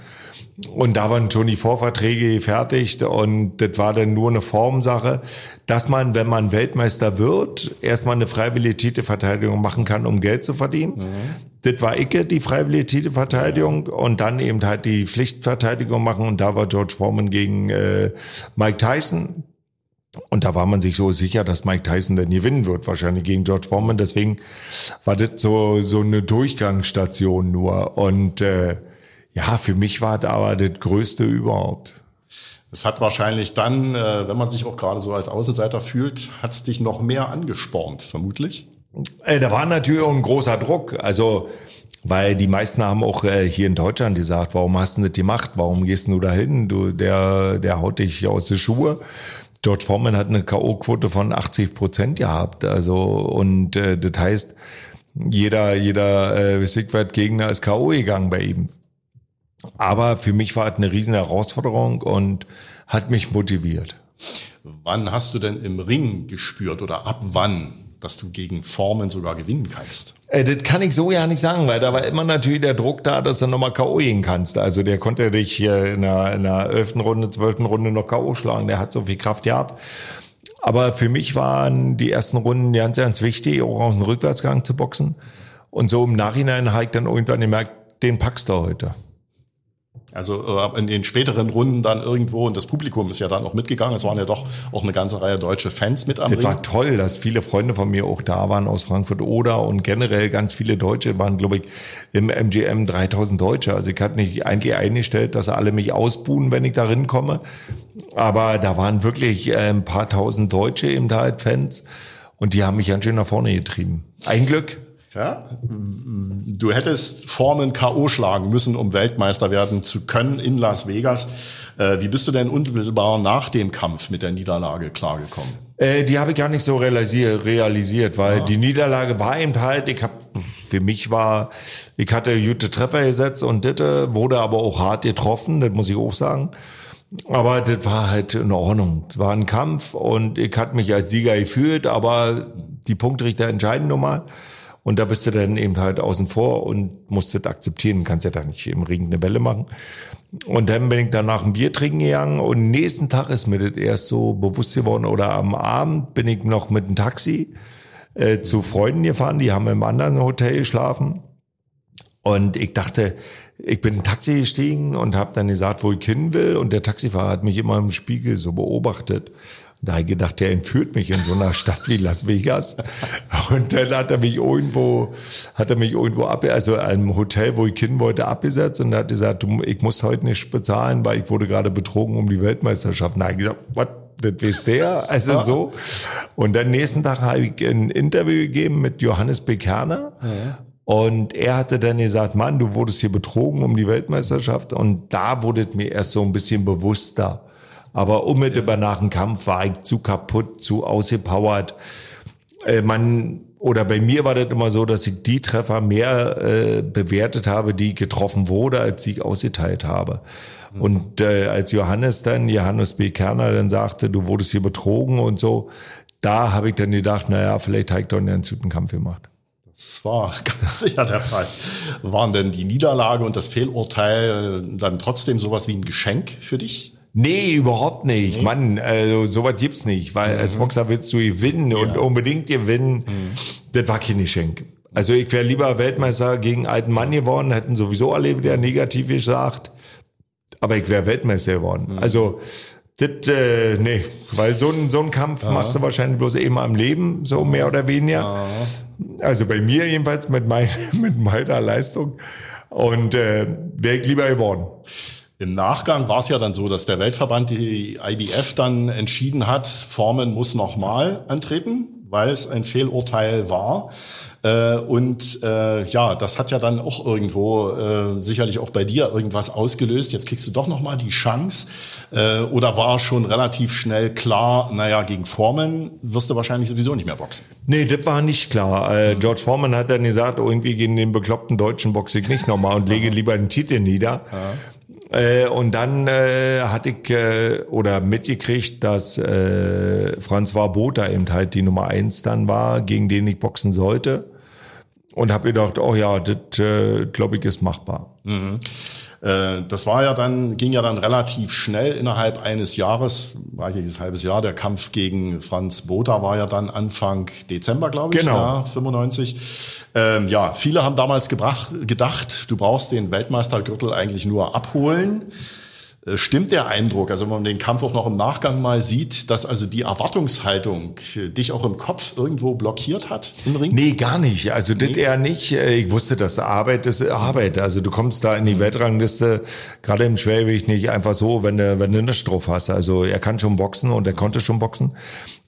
Und da waren schon die Vorverträge gefertigt und das war dann nur eine Formsache, dass man, wenn man Weltmeister wird, erstmal eine freiwillige Titelverteidigung machen kann, um Geld zu verdienen. Mhm. Das war Icke, die freiwillige Titelverteidigung und dann eben halt die Pflichtverteidigung machen und da war George Foreman gegen äh, Mike Tyson. Und da war man sich so sicher, dass Mike Tyson dann gewinnen wird, wahrscheinlich gegen George Foreman. Deswegen war das so, so eine Durchgangsstation nur. Und äh, ja, für mich war das aber das Größte überhaupt. Es hat wahrscheinlich dann, äh, wenn man sich auch gerade so als Außenseiter fühlt, hat es dich noch mehr angespornt, vermutlich. Äh, da war natürlich auch ein großer Druck. Also, weil die meisten haben auch äh, hier in Deutschland gesagt, warum hast du das gemacht? Warum gehst du dahin? Du, der, der haut dich aus den Schuhe. George Foreman hat eine K.O.-Quote von 80 Prozent gehabt. Also, und äh, das heißt, jeder, jeder äh, Sigwart-Gegner ist K.O. gegangen bei ihm. Aber für mich war es eine riesen Herausforderung und hat mich motiviert. Wann hast du denn im Ring gespürt oder ab wann, dass du gegen Formen sogar gewinnen kannst? Äh, das kann ich so ja nicht sagen, weil da war immer natürlich der Druck da, dass du nochmal K.O. gehen kannst. Also der konnte dich hier in der, 11. Runde, 12. Runde noch K.O. schlagen. Der hat so viel Kraft gehabt. Aber für mich waren die ersten Runden ganz, ganz wichtig, auch aus dem Rückwärtsgang zu boxen. Und so im Nachhinein habe ich dann irgendwann gemerkt, den packst du heute. Also äh, in den späteren Runden dann irgendwo, und das Publikum ist ja dann auch mitgegangen, es waren ja doch auch eine ganze Reihe deutsche Fans mit am Das Ring. war toll, dass viele Freunde von mir auch da waren aus Frankfurt oder und generell ganz viele Deutsche waren, glaube ich, im MGM 3000 Deutsche. Also ich hatte nicht eigentlich eingestellt, dass alle mich ausbuhen, wenn ich da komme. Aber da waren wirklich äh, ein paar tausend Deutsche eben da halt Fans und die haben mich ganz schön nach vorne getrieben. Ein Glück. Ja? Du hättest Formen K.O. schlagen müssen, um Weltmeister werden zu können in Las Vegas. Äh, wie bist du denn unmittelbar nach dem Kampf mit der Niederlage klargekommen? Äh, die habe ich gar nicht so realisiert, realisiert weil ah. die Niederlage war eben halt, ich habe für mich war, ich hatte gute Treffer gesetzt und das wurde aber auch hart getroffen, das muss ich auch sagen. Aber das war halt in Ordnung. Das war ein Kampf und ich hatte mich als Sieger gefühlt, aber die Punktrichter entscheiden nun mal. Und da bist du dann eben halt außen vor und musst das akzeptieren. Kannst ja da nicht im Regen eine Welle machen. Und dann bin ich danach ein Bier trinken gegangen und nächsten Tag ist mir das erst so bewusst geworden. Oder am Abend bin ich noch mit dem Taxi äh, zu Freunden gefahren, die haben im anderen Hotel geschlafen. Und ich dachte, ich bin in ein Taxi gestiegen und habe dann gesagt, wo ich hin will. Und der Taxifahrer hat mich immer im Spiegel so beobachtet. Da ich gedacht, der entführt mich in so einer Stadt wie Las Vegas. Und dann hat er mich irgendwo, hat er mich irgendwo ab, also einem Hotel, wo ich hin wollte, abgesetzt und hat gesagt, du, ich muss heute nicht bezahlen, weil ich wurde gerade betrogen um die Weltmeisterschaft. Habe ich gesagt, was? Das wisst der, also so. Und dann nächsten Tag habe ich ein Interview gegeben mit Johannes Bekerner. Ja. Und er hatte dann gesagt, Mann, du wurdest hier betrogen um die Weltmeisterschaft. Und da wurde es mir erst so ein bisschen bewusster. Aber unmittelbar nach dem Kampf war ich zu kaputt, zu ausgepowert. Äh, man, oder bei mir war das immer so, dass ich die Treffer mehr äh, bewertet habe, die getroffen wurde, als die ich ausgeteilt habe. Mhm. Und äh, als Johannes dann, Johannes B. Kerner dann sagte, du wurdest hier betrogen und so, da habe ich dann gedacht, naja, vielleicht habe ich doch einen guten Kampf gemacht. Das war ganz sicher der Fall. Waren denn die Niederlage und das Fehlurteil dann trotzdem sowas wie ein Geschenk für dich? Nee, überhaupt nicht. Nee. Mann, also sowas gibt's nicht, weil mhm. als Boxer willst du gewinnen ja. und unbedingt gewinnen. Mhm. Das war kein Geschenk. Also ich wäre lieber Weltmeister gegen alten Mann geworden, hätten sowieso alle wieder negativ gesagt. Aber ich wäre Weltmeister geworden. Mhm. Also das, äh, nee, weil so ein, so ein Kampf ja. machst du wahrscheinlich bloß eben am Leben, so mehr oder weniger. Ja. Also bei mir jedenfalls mit, mein, mit meiner Leistung. Und äh, wäre ich lieber geworden. Im Nachgang war es ja dann so, dass der Weltverband, die IBF, dann entschieden hat, Formen muss nochmal antreten, weil es ein Fehlurteil war. Äh, und äh, ja, das hat ja dann auch irgendwo äh, sicherlich auch bei dir irgendwas ausgelöst. Jetzt kriegst du doch nochmal die Chance. Äh, oder war schon relativ schnell klar, naja, gegen Foreman wirst du wahrscheinlich sowieso nicht mehr boxen? Nee, das war nicht klar. Äh, George Foreman hat dann gesagt, irgendwie gegen den bekloppten Deutschen boxe ich nicht nochmal und lege lieber den Titel nieder. Ja. Äh, und dann äh, hatte ich äh, oder mitgekriegt, dass äh, François Botha eben halt die Nummer eins dann war, gegen den ich boxen sollte. Und habe gedacht, oh ja, das äh, glaube ich ist machbar. Mhm. Äh, das war ja dann, ging ja dann relativ schnell innerhalb eines Jahres, war ja dieses halbes Jahr, der Kampf gegen Franz Botha war ja dann Anfang Dezember, glaube ich, genau. ja, 95. Ähm, ja, viele haben damals gebracht, gedacht, du brauchst den Weltmeistergürtel eigentlich nur abholen. Äh, stimmt der Eindruck, also wenn man den Kampf auch noch im Nachgang mal sieht, dass also die Erwartungshaltung dich auch im Kopf irgendwo blockiert hat im Ring? Nee, gar nicht. Also nee. das eher nicht. Äh, ich wusste, dass Arbeit ist Arbeit. Also du kommst da in die Weltrangliste, gerade im Schwergewicht nicht einfach so, wenn du, wenn du nichts drauf hast. Also er kann schon boxen und er konnte schon boxen.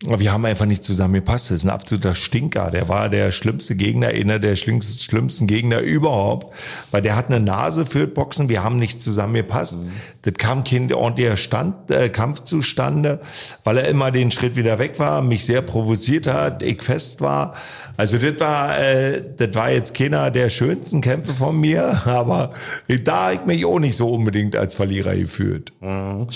Aber wir haben einfach nicht zusammengepasst. Das ist ein absoluter Stinker. Der war der schlimmste Gegner, einer der schlimmsten Gegner überhaupt, weil der hat eine Nase für Boxen. Wir haben nicht zusammengepasst. Mhm. Das kam kein ordentlicher Stand, äh, Kampf zustande, weil er immer den Schritt wieder weg war, mich sehr provoziert hat, ich fest war. Also das war, äh, das war jetzt keiner der schönsten Kämpfe von mir, aber da ich mich auch nicht so unbedingt als Verlierer gefühlt. Mhm.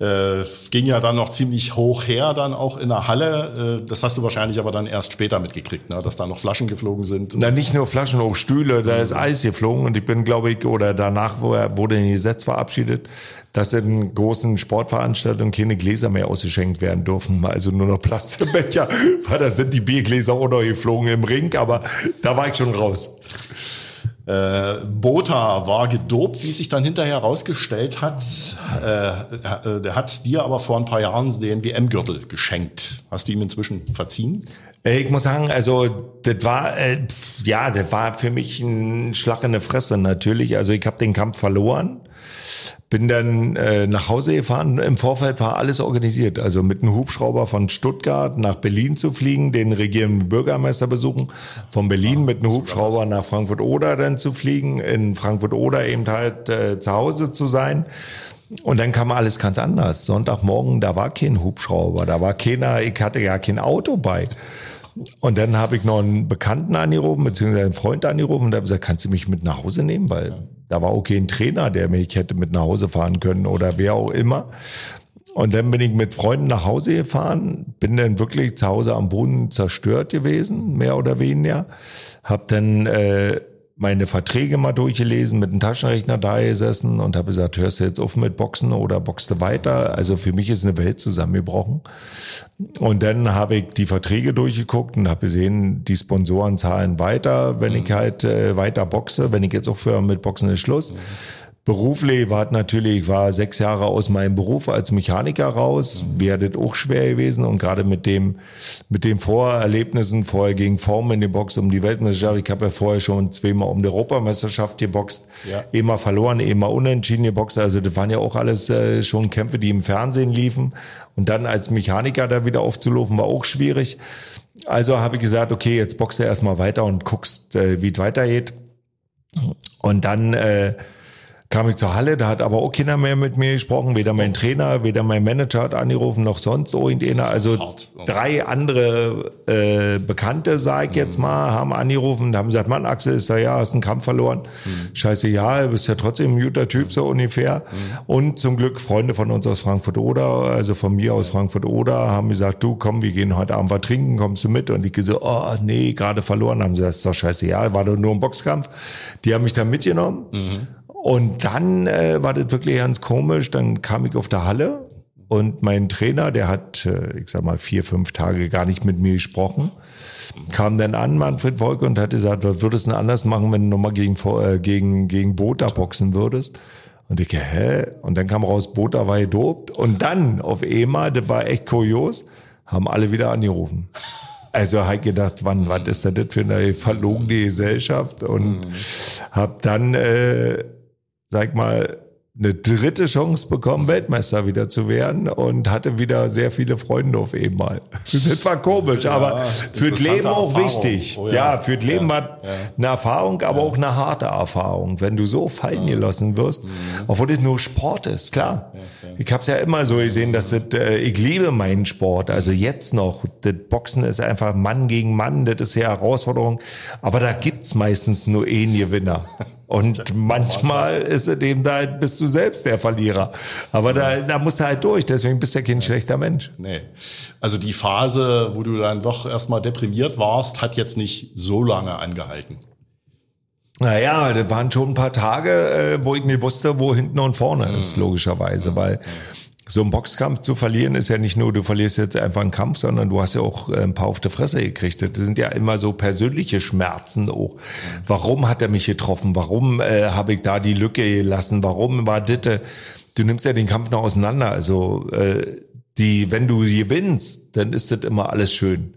Äh, ging ja dann noch ziemlich hoch her, dann auch in der Halle. Äh, das hast du wahrscheinlich aber dann erst später mitgekriegt, ne? dass da noch Flaschen geflogen sind. Na, nicht nur Flaschen, auch Stühle, da ist Eis geflogen und ich bin, glaube ich, oder danach wurde ein Gesetz verabschiedet, dass in großen Sportveranstaltungen keine Gläser mehr ausgeschenkt werden dürfen, also nur noch Plastikbecher, weil da sind die Biergläser auch noch geflogen im Ring, aber da war ich schon raus. Äh, Bota war gedopt, wie sich dann hinterher herausgestellt hat. Äh, äh, der hat dir aber vor ein paar Jahren den WM-Gürtel geschenkt. Hast du ihm inzwischen verziehen? Äh, ich muss sagen, also das war äh, ja, das war für mich ein Schlag in der Fresse natürlich. Also ich habe den Kampf verloren bin dann äh, nach Hause gefahren. Im Vorfeld war alles organisiert. Also mit einem Hubschrauber von Stuttgart nach Berlin zu fliegen, den regierenden Bürgermeister besuchen. Von Berlin ja, mit einem Hubschrauber nach Frankfurt-Oder dann zu fliegen. In Frankfurt-Oder eben halt äh, zu Hause zu sein. Und dann kam alles ganz anders. Sonntagmorgen, da war kein Hubschrauber, da war keiner, ich hatte ja kein Auto bei. Und dann habe ich noch einen Bekannten angerufen, beziehungsweise einen Freund angerufen und habe gesagt, kannst du mich mit nach Hause nehmen? Weil da war auch kein Trainer, der mich hätte mit nach Hause fahren können oder wer auch immer. Und dann bin ich mit Freunden nach Hause gefahren, bin dann wirklich zu Hause am Boden zerstört gewesen, mehr oder weniger. Hab dann äh, meine Verträge mal durchgelesen, mit dem Taschenrechner da gesessen und habe gesagt, hörst du jetzt auf mit Boxen oder boxst du weiter? Also für mich ist eine Welt zusammengebrochen. Und dann habe ich die Verträge durchgeguckt und habe gesehen, die Sponsoren zahlen weiter, wenn ich halt äh, weiter boxe. Wenn ich jetzt aufhöre mit Boxen, ist Schluss. Beruflich war natürlich, ich war sechs Jahre aus meinem Beruf als Mechaniker raus, wäre das auch schwer gewesen und gerade mit dem, mit den Vorerlebnissen, vorher gegen Form in die Box um die Weltmeisterschaft, ich habe ja vorher schon zweimal um die Europameisterschaft geboxt, Ja. immer verloren, immer unentschieden geboxt, also das waren ja auch alles äh, schon Kämpfe, die im Fernsehen liefen und dann als Mechaniker da wieder aufzulaufen, war auch schwierig. Also habe ich gesagt, okay, jetzt boxst du erstmal weiter und guckst, äh, wie es weitergeht. Und dann äh, kam ich zur Halle, da hat aber auch keiner mehr mit mir gesprochen, weder mein Trainer, weder mein Manager hat angerufen, noch sonst irgendeiner. Also hart. drei andere äh, Bekannte, sag ich jetzt mal, haben angerufen haben gesagt, Mann, Axel, ist da ja, hast einen Kampf verloren. Scheiße, ja, du bist ja trotzdem ein guter Typ, so ungefähr. Und zum Glück Freunde von uns aus Frankfurt-Oder, also von mir aus Frankfurt-Oder, haben gesagt, du komm, wir gehen heute Abend was trinken, kommst du mit? Und ich so, oh nee, gerade verloren. Haben sie gesagt, ist doch scheiße, ja, war doch nur ein Boxkampf. Die haben mich dann mitgenommen. Und dann äh, war das wirklich ganz komisch. Dann kam ich auf der Halle und mein Trainer, der hat, äh, ich sag mal, vier, fünf Tage gar nicht mit mir gesprochen. Kam dann an, Manfred Wolke, und hat gesagt, was würdest du denn anders machen, wenn du nochmal gegen, äh, gegen, gegen Bota boxen würdest? Und ich, hä? Und dann kam raus, Bota war gedopt. Und dann auf EMA, das war echt kurios, haben alle wieder angerufen. Also hab ich gedacht, wann, was ist denn das für eine verlogene Gesellschaft? Und hab dann, äh, sag mal, eine dritte Chance bekommen, Weltmeister wieder zu werden und hatte wieder sehr viele Freunde auf einmal. Das war komisch, aber für das Leben auch Erfahrung. wichtig. Oh ja. ja. für das Leben war eine Erfahrung, aber auch eine harte Erfahrung. Wenn du so fallen gelassen wirst, obwohl das nur Sport ist, klar. Ich habe es ja immer so gesehen, dass das, äh, ich liebe meinen Sport. Also jetzt noch, das Boxen ist einfach Mann gegen Mann, das ist ja Herausforderung. Aber da gibt's meistens nur einen Gewinner. Und manchmal ist es eben da, bist du selbst der Verlierer. Aber da, da musst du halt durch, deswegen bist du ja kein schlechter Mensch. Nee. Also die Phase, wo du dann doch erstmal deprimiert warst, hat jetzt nicht so lange angehalten. Naja, das waren schon ein paar Tage, äh, wo ich nicht wusste, wo hinten und vorne ist, logischerweise, weil so ein Boxkampf zu verlieren ist ja nicht nur, du verlierst jetzt einfach einen Kampf, sondern du hast ja auch äh, ein paar auf die Fresse gekriegt. Das sind ja immer so persönliche Schmerzen auch. Warum hat er mich getroffen? Warum äh, habe ich da die Lücke gelassen? Warum war das? äh, Du nimmst ja den Kampf noch auseinander. Also äh, die, wenn du gewinnst, dann ist das immer alles schön.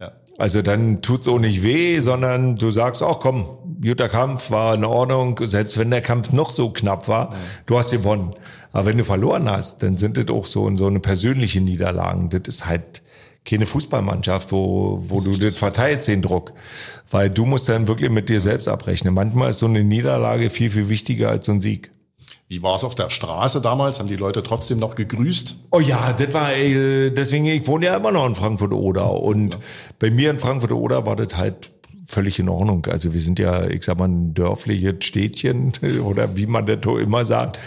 Ja. Also dann tut's auch nicht weh, sondern du sagst, ach komm, guter Kampf war in Ordnung, selbst wenn der Kampf noch so knapp war, du hast gewonnen. Aber wenn du verloren hast, dann sind das auch so, so eine persönliche Niederlagen. Das ist halt keine Fußballmannschaft, wo, wo du das verteilst, den Druck. Weil du musst dann wirklich mit dir selbst abrechnen. Manchmal ist so eine Niederlage viel, viel wichtiger als so ein Sieg. Wie war es auf der Straße damals? Haben die Leute trotzdem noch gegrüßt? Oh ja, das war, äh, deswegen, ich wohne ja immer noch in Frankfurt-Oder und bei mir in Frankfurt-Oder war das halt völlig in Ordnung. Also wir sind ja, ich sag mal, ein dörfliches Städtchen oder wie man das immer sagt.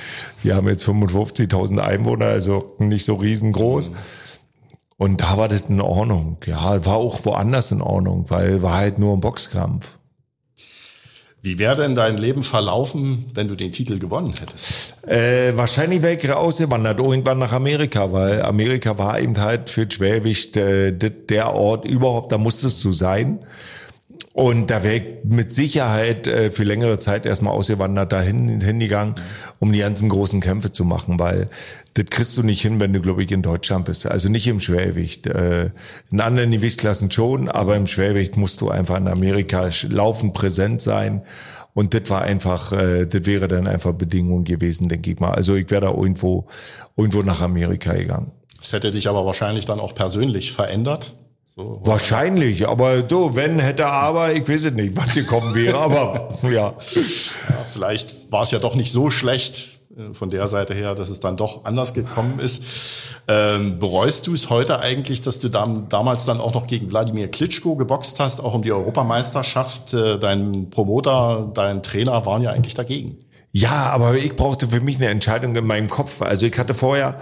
Wir haben jetzt 55.000 Einwohner, also nicht so riesengroß. Und da war das in Ordnung. Ja, war auch woanders in Ordnung, weil war halt nur ein Boxkampf. Wie wäre denn dein Leben verlaufen, wenn du den Titel gewonnen hättest? Äh, wahrscheinlich wäre ich ausgewandert, irgendwann nach Amerika, weil Amerika war eben halt für Schwergewicht äh, der Ort überhaupt, da musstest du sein. Und da wäre ich mit Sicherheit äh, für längere Zeit erstmal ausgewandert dahin hingegangen, um die ganzen großen Kämpfe zu machen, weil das kriegst du nicht hin, wenn du, glaube ich, in Deutschland bist. Also nicht im Schwergewicht. Äh, in anderen Gewichtsklassen schon, aber im Schwergewicht musst du einfach in Amerika laufend präsent sein. Und das war einfach, äh, das wäre dann einfach Bedingung gewesen, denke ich mal. Also ich wäre da irgendwo, irgendwo nach Amerika gegangen. Das hätte dich aber wahrscheinlich dann auch persönlich verändert. So, Wahrscheinlich, aber du, wenn, hätte, aber, ich weiß es nicht, was gekommen wäre, aber ja. ja, vielleicht war es ja doch nicht so schlecht, äh, von der Seite her, dass es dann doch anders gekommen ist. Ähm, bereust du es heute eigentlich, dass du dam damals dann auch noch gegen Wladimir Klitschko geboxt hast, auch um die Europameisterschaft? Äh, dein Promoter, dein Trainer waren ja eigentlich dagegen. Ja, aber ich brauchte für mich eine Entscheidung in meinem Kopf. Also ich hatte vorher,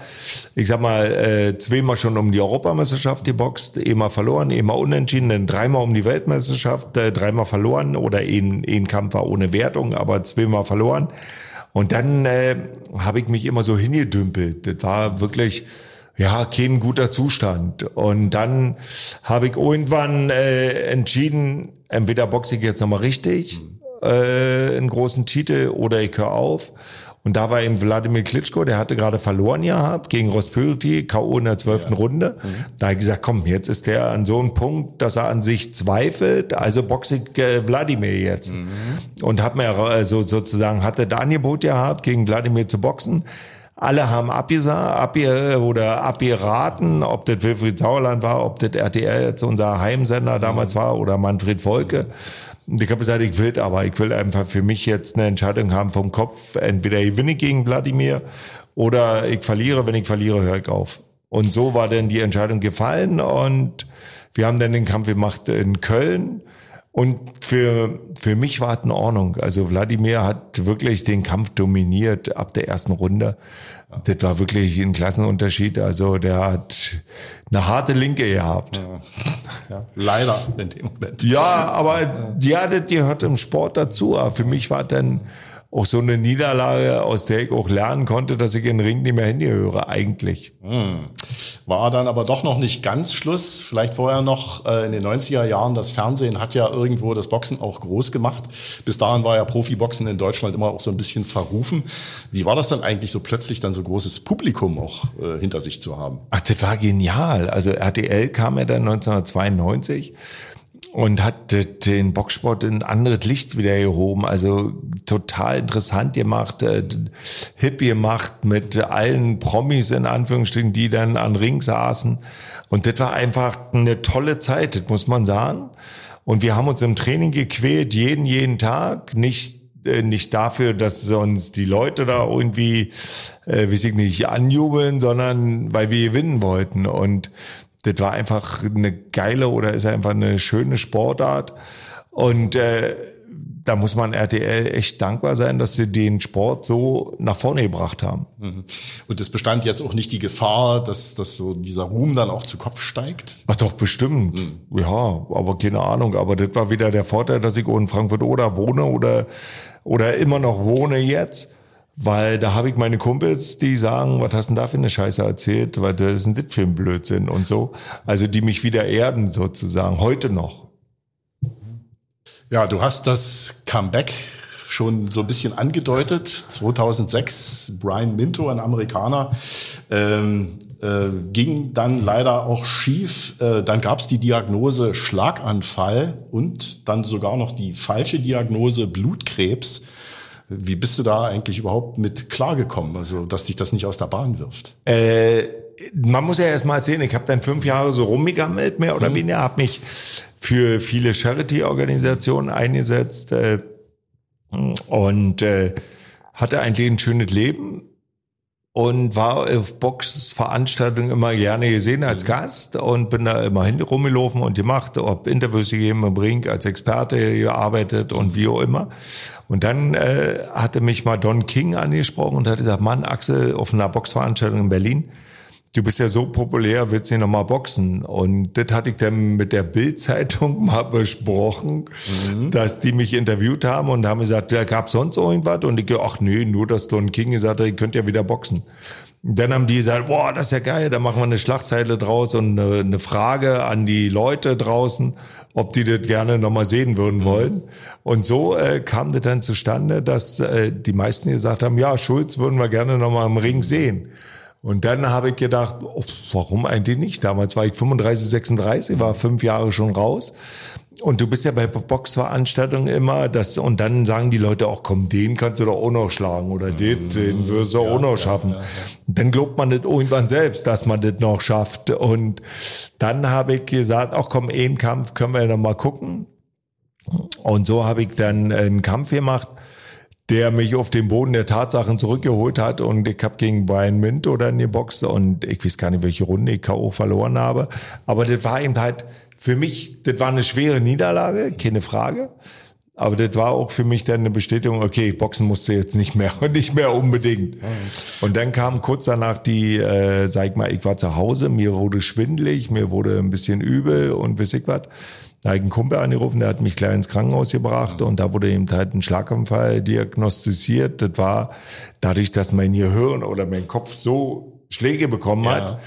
ich sag mal, äh, zweimal schon um die Europameisterschaft geboxt, einmal verloren, einmal unentschieden, dann dreimal um die Weltmeisterschaft, äh, dreimal verloren oder ein, ein Kampf war ohne Wertung, aber zweimal verloren. Und dann äh, habe ich mich immer so hingedümpelt. Das war wirklich ja kein guter Zustand. Und dann habe ich irgendwann äh, entschieden, entweder boxe ich jetzt nochmal richtig äh, einen großen Titel oder ich höre auf. Und da war eben Wladimir Klitschko, der hatte gerade verloren gehabt gegen Rospyriti, K.O. in der zwölften ja. Runde. Mhm. Da habe ich gesagt, komm, jetzt ist der an so einem Punkt, dass er an sich zweifelt, also boxe ich äh, Wladimir jetzt. Mhm. Und hab mir also sozusagen, hatte da Angebot gehabt, gegen Wladimir zu boxen. Alle haben abgesagt, abge oder abgeraten, ob das Wilfried Sauerland war, ob das RTL jetzt unser Heimsender damals mhm. war oder Manfred Volke. Und ich habe gesagt, ich will aber, ich will einfach für mich jetzt eine Entscheidung haben vom Kopf. Entweder ich gewinne gegen Wladimir oder ich verliere. Wenn ich verliere, höre ich auf. Und so war dann die Entscheidung gefallen und wir haben dann den Kampf gemacht in Köln. Und für, für mich war es in Ordnung. Also Wladimir hat wirklich den Kampf dominiert ab der ersten Runde. Das war wirklich ein Klassenunterschied. Also der hat eine harte Linke gehabt. Ja. Ja, leider in dem Moment. Ja, aber ja, das gehört im Sport dazu. Aber für mich war dann auch so eine Niederlage, aus der ich auch lernen konnte, dass ich in den Ring nicht mehr hingehöre, eigentlich. Hm. War dann aber doch noch nicht ganz Schluss. Vielleicht vorher noch äh, in den 90er Jahren. Das Fernsehen hat ja irgendwo das Boxen auch groß gemacht. Bis dahin war ja Profiboxen in Deutschland immer auch so ein bisschen verrufen. Wie war das dann eigentlich so plötzlich dann so großes Publikum auch äh, hinter sich zu haben? Ach, das war genial. Also RTL kam ja dann 1992 und hat den Boxsport in ein anderes Licht wieder gehoben. Also total interessant gemacht, äh, hip gemacht mit allen Promis in Anführungsstrichen, die dann an Ring saßen. Und das war einfach eine tolle Zeit, das muss man sagen. Und wir haben uns im Training gequält, jeden, jeden Tag. Nicht äh, nicht dafür, dass sonst die Leute da irgendwie, äh, weiß ich nicht, anjubeln, sondern weil wir gewinnen wollten. Und das war einfach eine geile oder ist einfach eine schöne Sportart. Und äh, da muss man RTL echt dankbar sein, dass sie den Sport so nach vorne gebracht haben. Mhm. Und es bestand jetzt auch nicht die Gefahr, dass, dass so dieser Ruhm dann auch zu Kopf steigt? Ach doch, bestimmt. Mhm. Ja, aber keine Ahnung. Aber das war wieder der Vorteil, dass ich in Frankfurt oder wohne oder, oder immer noch wohne jetzt. Weil da habe ich meine Kumpels, die sagen, was hast denn da für eine Scheiße erzählt? Was ist denn das für ein Blödsinn und so. Also die mich wieder erden sozusagen, heute noch. Ja, du hast das Comeback schon so ein bisschen angedeutet. 2006, Brian Minto, ein Amerikaner, ähm, äh, ging dann leider auch schief. Äh, dann gab es die Diagnose Schlaganfall und dann sogar noch die falsche Diagnose Blutkrebs. Wie bist du da eigentlich überhaupt mit klargekommen, also dass dich das nicht aus der Bahn wirft? Äh, man muss ja erst mal erzählen, ich habe dann fünf Jahre so rumgegammelt, mehr oder mhm. weniger, habe mich für viele Charity-Organisationen eingesetzt äh, und äh, hatte eigentlich ein schönes Leben und war auf Boxveranstaltungen immer gerne gesehen als mhm. Gast und bin da immer hin rumgelaufen und gemacht, ob Interviews gegeben im Ring, als Experte gearbeitet und wie auch immer. Und dann äh, hatte mich mal Don King angesprochen und hat gesagt, Mann, Axel, auf einer Boxveranstaltung in Berlin, du bist ja so populär, willst du noch mal boxen? Und das hatte ich dann mit der Bild-Zeitung mal besprochen, mhm. dass die mich interviewt haben und haben gesagt, da gab sonst irgendwas? Und ich, ach nee, nur, dass Don King gesagt hat, ich könnt ja wieder boxen. Und dann haben die gesagt, boah, das ist ja geil, da machen wir eine Schlagzeile draus und eine, eine Frage an die Leute draußen, ob die das gerne nochmal sehen würden wollen. Und so äh, kam das dann zustande, dass äh, die meisten gesagt haben, ja, Schulz würden wir gerne nochmal im Ring sehen. Und dann habe ich gedacht, oh, warum eigentlich nicht? Damals war ich 35, 36, war fünf Jahre schon raus. Und du bist ja bei Boxveranstaltungen immer, das, und dann sagen die Leute auch, komm, den kannst du doch auch noch schlagen oder den, den wirst du ja, auch noch schaffen. Ja, ja, dann glaubt man das irgendwann selbst, dass man das noch schafft. Und dann habe ich gesagt, ach komm, einen Kampf können wir ja noch mal gucken. Und so habe ich dann einen Kampf gemacht der mich auf den Boden der Tatsachen zurückgeholt hat und ich habe gegen Brian Minto dann geboxt und ich weiß gar nicht, welche Runde ich K.O. verloren habe. Aber das war eben halt für mich, das war eine schwere Niederlage, keine Frage. Aber das war auch für mich dann eine Bestätigung, okay, Boxen musste jetzt nicht mehr und nicht mehr unbedingt. Und dann kam kurz danach die, äh, sag ich mal, ich war zu Hause, mir wurde schwindelig, mir wurde ein bisschen übel und weiß ich was. Da habe ich einen Kumpel angerufen, der hat mich gleich ins Krankenhaus gebracht und da wurde eben halt ein Schlaganfall diagnostiziert. Das war dadurch, dass mein Gehirn oder mein Kopf so Schläge bekommen Ja. hat,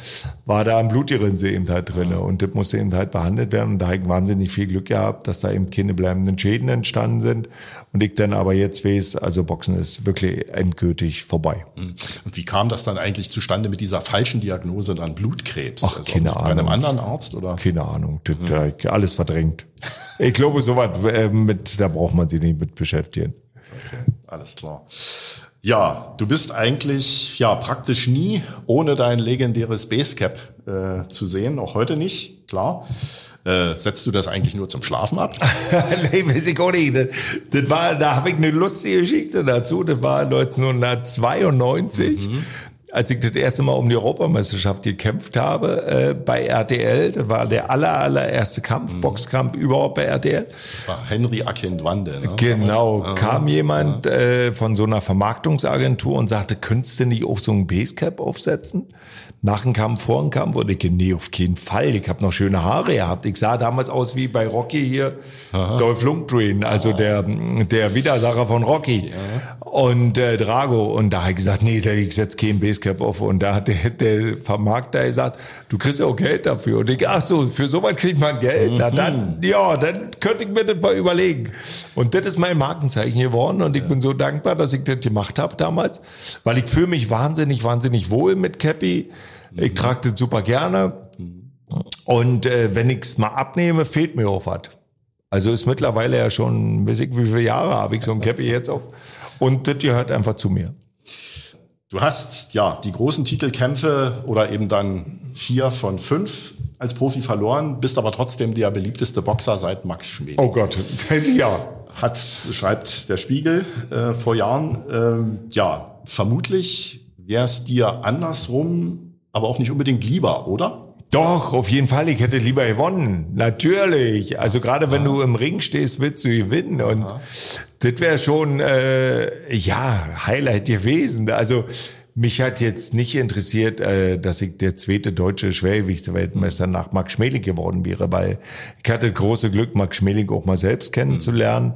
war da ein Blutgerinnsel eben halt drin. Und das musste eben halt behandelt werden. Und da habe ich wahnsinnig viel Glück gehabt, dass da eben keine bleibenden Schäden entstanden sind. Und ich dann aber jetzt weiß, also Boxen ist wirklich endgültig vorbei. Und wie kam das dann eigentlich zustande mit dieser falschen Diagnose dann Blutkrebs? Ach, keine Bei einem Ahnung. anderen Arzt oder? Keine Ahnung, das, äh, alles verdrängt. Ich glaube, sowas äh, mit, da braucht man sich nicht mit beschäftigen. Okay, alles klar. Ja, du bist eigentlich ja praktisch nie ohne dein legendäres Basecap äh, zu sehen, auch heute nicht, klar. Äh, setzt du das eigentlich nur zum Schlafen ab? nee, weiß ich auch nicht. Das, das war, da habe ich eine lustige Geschichte dazu. Das war 1992. Als ich das erste Mal um die Europameisterschaft gekämpft habe äh, bei RTL, das war der aller, allererste Kampf, Boxkampf überhaupt bei RTL. Das war Henry Akindwande. Ne? Genau, Damals. kam jemand äh, von so einer Vermarktungsagentur und sagte, könntest du nicht auch so ein Basecap aufsetzen? Nach dem Kampf, vor dem Kampf? Und ich, nee, auf keinen Fall. Ich habe noch schöne Haare gehabt. Ich sah damals aus wie bei Rocky hier, Dolph Lundgren, also der, der Widersacher von Rocky. Und äh, Drago. Und da habe ich gesagt, nee, ich setz kein Basecap auf. Und da hat der, der Vermarkter gesagt, du kriegst ja auch Geld dafür. Und ich, ach so, für sowas kriegt man Geld. Na dann, ja, dann könnte ich mir das mal überlegen. Und das ist mein Markenzeichen geworden. Und ich bin so dankbar, dass ich das gemacht habe damals. Weil ich fühle mich wahnsinnig, wahnsinnig wohl mit Cappy. Ich trage das super gerne. Und äh, wenn ich's mal abnehme, fehlt mir auch was. Also ist mittlerweile ja schon, weiß ich, wie viele Jahre habe ich so ein Cappy jetzt auf. Und das gehört einfach zu mir. Du hast ja die großen Titelkämpfe oder eben dann vier von fünf als Profi verloren, bist aber trotzdem der beliebteste Boxer seit Max Schmeling. Oh Gott, ja. Hat, schreibt der Spiegel äh, vor Jahren. Ähm, ja, vermutlich wäre es dir andersrum, aber auch nicht unbedingt lieber, oder? Doch, auf jeden Fall. Ich hätte lieber gewonnen. Natürlich. Also gerade wenn du im Ring stehst, willst du gewinnen. Und das wäre schon, äh, ja, Highlight gewesen. Also mich hat jetzt nicht interessiert, äh, dass ich der zweite deutsche Schwergewichtsweltmeister nach Max Schmeling geworden wäre, weil ich hatte große Glück, Max Schmeling auch mal selbst kennenzulernen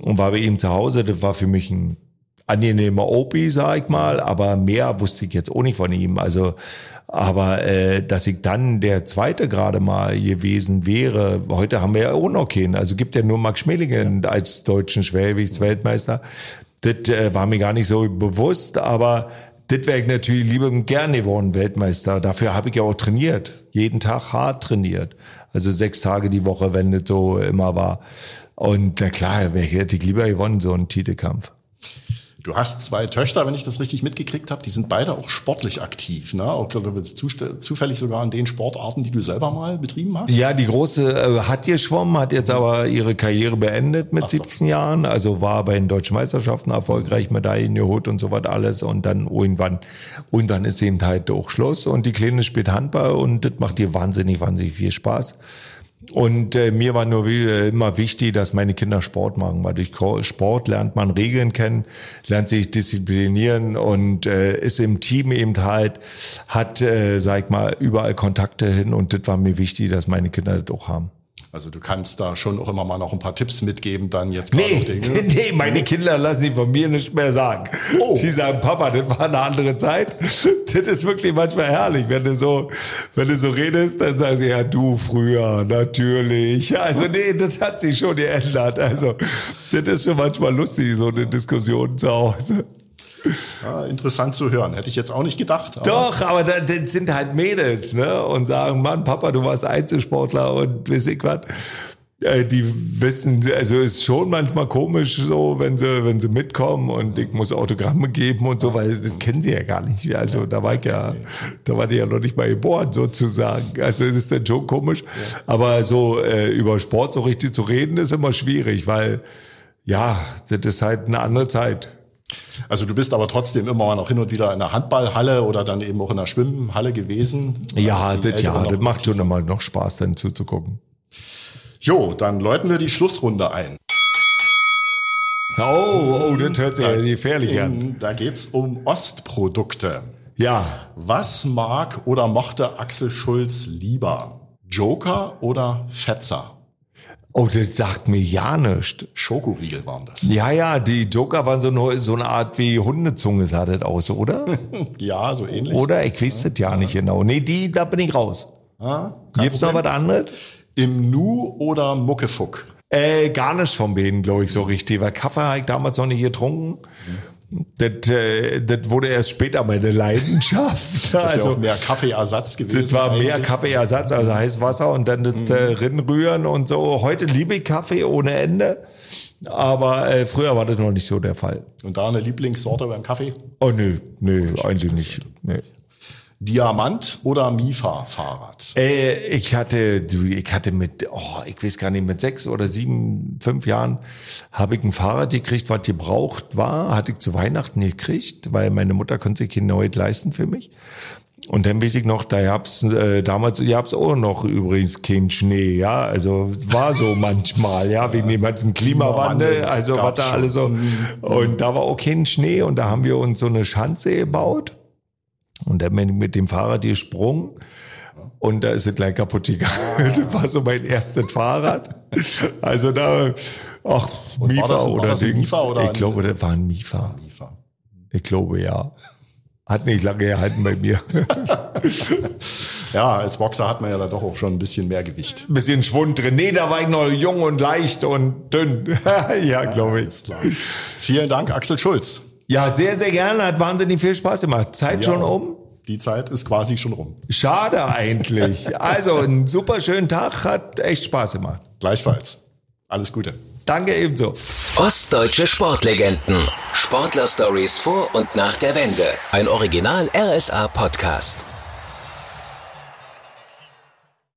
und war bei ihm zu Hause. Das war für mich ein angenehmer Opi, sag ich mal, aber mehr wusste ich jetzt auch nicht von ihm. Also, aber äh, dass ich dann der Zweite gerade mal gewesen wäre, heute haben wir ja auch noch keinen. Also gibt ja nur Max Schmelingen als deutschen Schwergewichtsweltmeister. Das äh, war mir gar nicht so bewusst, aber das wäre ich natürlich lieber gern geworden, Weltmeister. Dafür habe ich ja auch trainiert. Jeden Tag hart trainiert. Also sechs Tage die Woche, wenn das so immer war. Und na klar, hätte ich lieber gewonnen, so einen Titelkampf. Du hast zwei Töchter, wenn ich das richtig mitgekriegt habe. Die sind beide auch sportlich aktiv. Ne? Auch glaube zufällig sogar in den Sportarten, die du selber mal betrieben hast. Ja, die große äh, hat geschwommen, hat jetzt aber ihre Karriere beendet mit 17 Jahren. Also war bei den deutschen Meisterschaften erfolgreich, Medaillen geholt und so was alles. Und dann irgendwann, irgendwann ist eben halt auch Schluss. Und die Kleine spielt Handball und das macht ihr wahnsinnig, wahnsinnig viel Spaß. Und äh, mir war nur wie- äh, immer wichtig, dass meine Kinder Sport machen, weil durch Sport lernt man Regeln kennen, lernt sich disziplinieren und äh, ist im Team eben halt, hat, äh, sag ich mal, überall Kontakte hin und das war mir wichtig, dass meine Kinder das auch haben. Also du kannst da schon auch immer mal noch ein paar Tipps mitgeben, dann jetzt gerade Nee, auf den- nee, meine Kinder lassen die von mir nicht mehr sagen. Oh. Die sagen, Papa, das war eine andere Zeit. Das ist wirklich manchmal herrlich, wenn du so, wenn du so redest, dann sagen sie, ja, du früher, natürlich. Also nee, das hat sich schon geändert. Also, das ist schon manchmal lustig, so eine Diskussion zu Hause. Ja, interessant zu hören. Hätte ich jetzt auch nicht gedacht. aber- Doch, aber das, sind halt Mädels, ne? Und sagen, Mann, Papa, du warst Einzelsportler und weiß ich was. Äh, Die wissen, also ist schon manchmal komisch so, wenn sie, wenn sie mitkommen und ich muss Autogramme geben und so, weil das kennen sie ja gar nicht. Also da war ich ja, da war die ja noch nicht mal geboren sozusagen. Also das ist dann schon komisch. Aber so äh, über Sport so richtig zu reden, ist immer schwierig, weil Ja, das ist halt eine andere Zeit. Also du bist aber trotzdem immer noch hin und wieder in der Handballhalle oder dann eben auch in der Schwimmhalle gewesen. Ja, das, ja, das macht schon immer noch Spaß, dann zuzugucken. Jo, dann läuten wir die Schlussrunde ein. Oh, oh, das hört sich ja gefährlich an. Da geht's um Ostprodukte. Ja, Was mag oder mochte Axel Schulz lieber? Joker oder Fetzer? Oh, das sagt mir ja nichts. Schokoriegel waren das. Ja, ja, die Joker waren so eine, so eine Art wie Hundezunge sah das aus, oder? Ja, so ähnlich. Oder? Ich weiß das ja nicht genau. Nee, die, da bin ich raus. Ah, kein Gibt's noch was Problem. anderes? Im Nu oder Muckefuck? Äh, gar nicht von beiden, glaube ich, so richtig. Weil Kaffee habe ich damals noch nicht getrunken. Das, äh, das wurde erst später meine Leidenschaft. Das ja also, auch mehr Kaffeeersatz gewesen. das war mehr eigentlich. Kaffeeersatz, also heiß Wasser und dann das äh, Rinnrühren und so. Heute liebe ich Kaffee ohne Ende. Aber äh, früher war das noch nicht so der Fall. Und da eine Lieblingssorte beim Kaffee? Oh nö, nö, eigentlich nicht. Nee. Diamant oder Mifa-Fahrrad? Äh, ich hatte, ich hatte mit, oh, ich weiß gar nicht, mit sechs oder sieben, fünf Jahren habe ich ein Fahrrad gekriegt, was gebraucht war, hatte ich zu Weihnachten gekriegt, weil meine Mutter konnte sich kein neues leisten für mich. Und dann weiß ich noch, da gab's äh, damals gab's auch noch übrigens keinen Schnee, ja, also war so manchmal, ja, wegen dem ganzen Klimawandel, also was gab's da alles so. Und da war auch kein Schnee und da haben wir uns so eine Schanze gebaut. Und dann bin ich mit dem Fahrrad gesprungen und da ist es gleich kaputt gegangen. Das war so mein erstes Fahrrad. Also da, ach, Und Mifa das- oder Dings. Mifa oder ich glaube, das war ein Mifa. Mifa. Ich glaube, ja. Hat nicht lange gehalten bei mir. Ja, als Boxer hat man ja da doch auch schon ein bisschen mehr Gewicht. Ein bisschen Schwund drin. Nee, da war ich noch jung und leicht und dünn. ja, glaube ich. Klar. Vielen Dank, Axel Schulz. Ja, sehr, sehr gerne. Hat wahnsinnig viel Spaß gemacht. Zeit schon Ja. um? Die Zeit ist quasi schon rum. Schade eigentlich. Also, einen super schönen Tag. Hat echt Spaß gemacht. Gleichfalls. Alles Gute. Danke ebenso. Ostdeutsche Sportlegenden. Sportler-Stories vor und nach der Wende. Ein Original RSA Podcast.